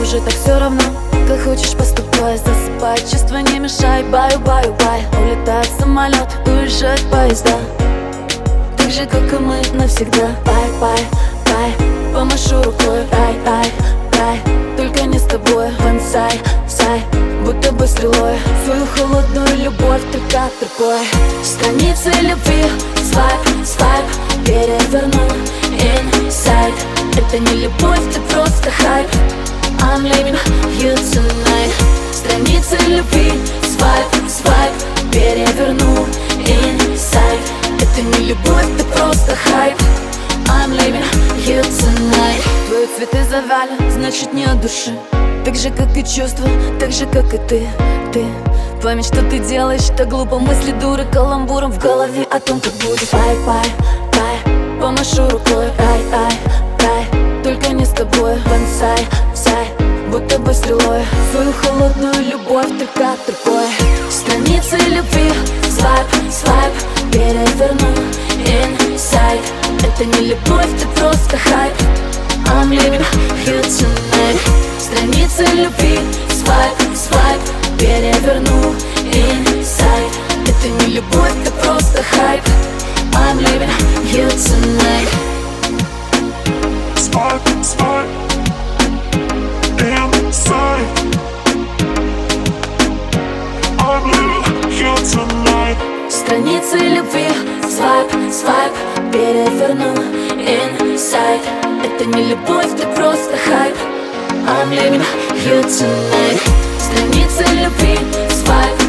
уже так все равно. Как хочешь поступай, засыпай. Чувства не мешай, баю, баю, бай. Улетает самолет, уезжает поезда. Так же, как и мы навсегда. Bye, bye, Помашу рукой, рай, рай, Только не с тобой, бонсай, сай Будто бы стрелой. Свою холодную любовь только другой. Страницы любви, swipe, swipe. Переверну. Inside Это не любовь, ты просто хайп любви, свайп, свайп Переверну inside Это не любовь, ты просто хайп. I'm leaving you tonight. Твои цветы завяли, значит не от души Так же, как и чувства, так же, как и ты, ты. Память, что ты делаешь, так глупо. Мысли дуры каламбуром в голове о том, как будет. Бай, бай, Помашу рукой, рай, рай Только не с тобой, бонсай, бы стрелой. Свою холодную любовь только другой Страницы любви, свайп, свайп Переверну inside Это не любовь, ты просто хайп. I'm leaving you tonight. Страницы любви, свайп, свайп Переверну inside Это не любовь, ты просто хайп. I'm leaving you tonight. Spark, spark Страницы любви, свайп, свайп Переверну inside Это не любовь, ты просто хайп. I'm leaving you tonight. Страницы любви, свайп,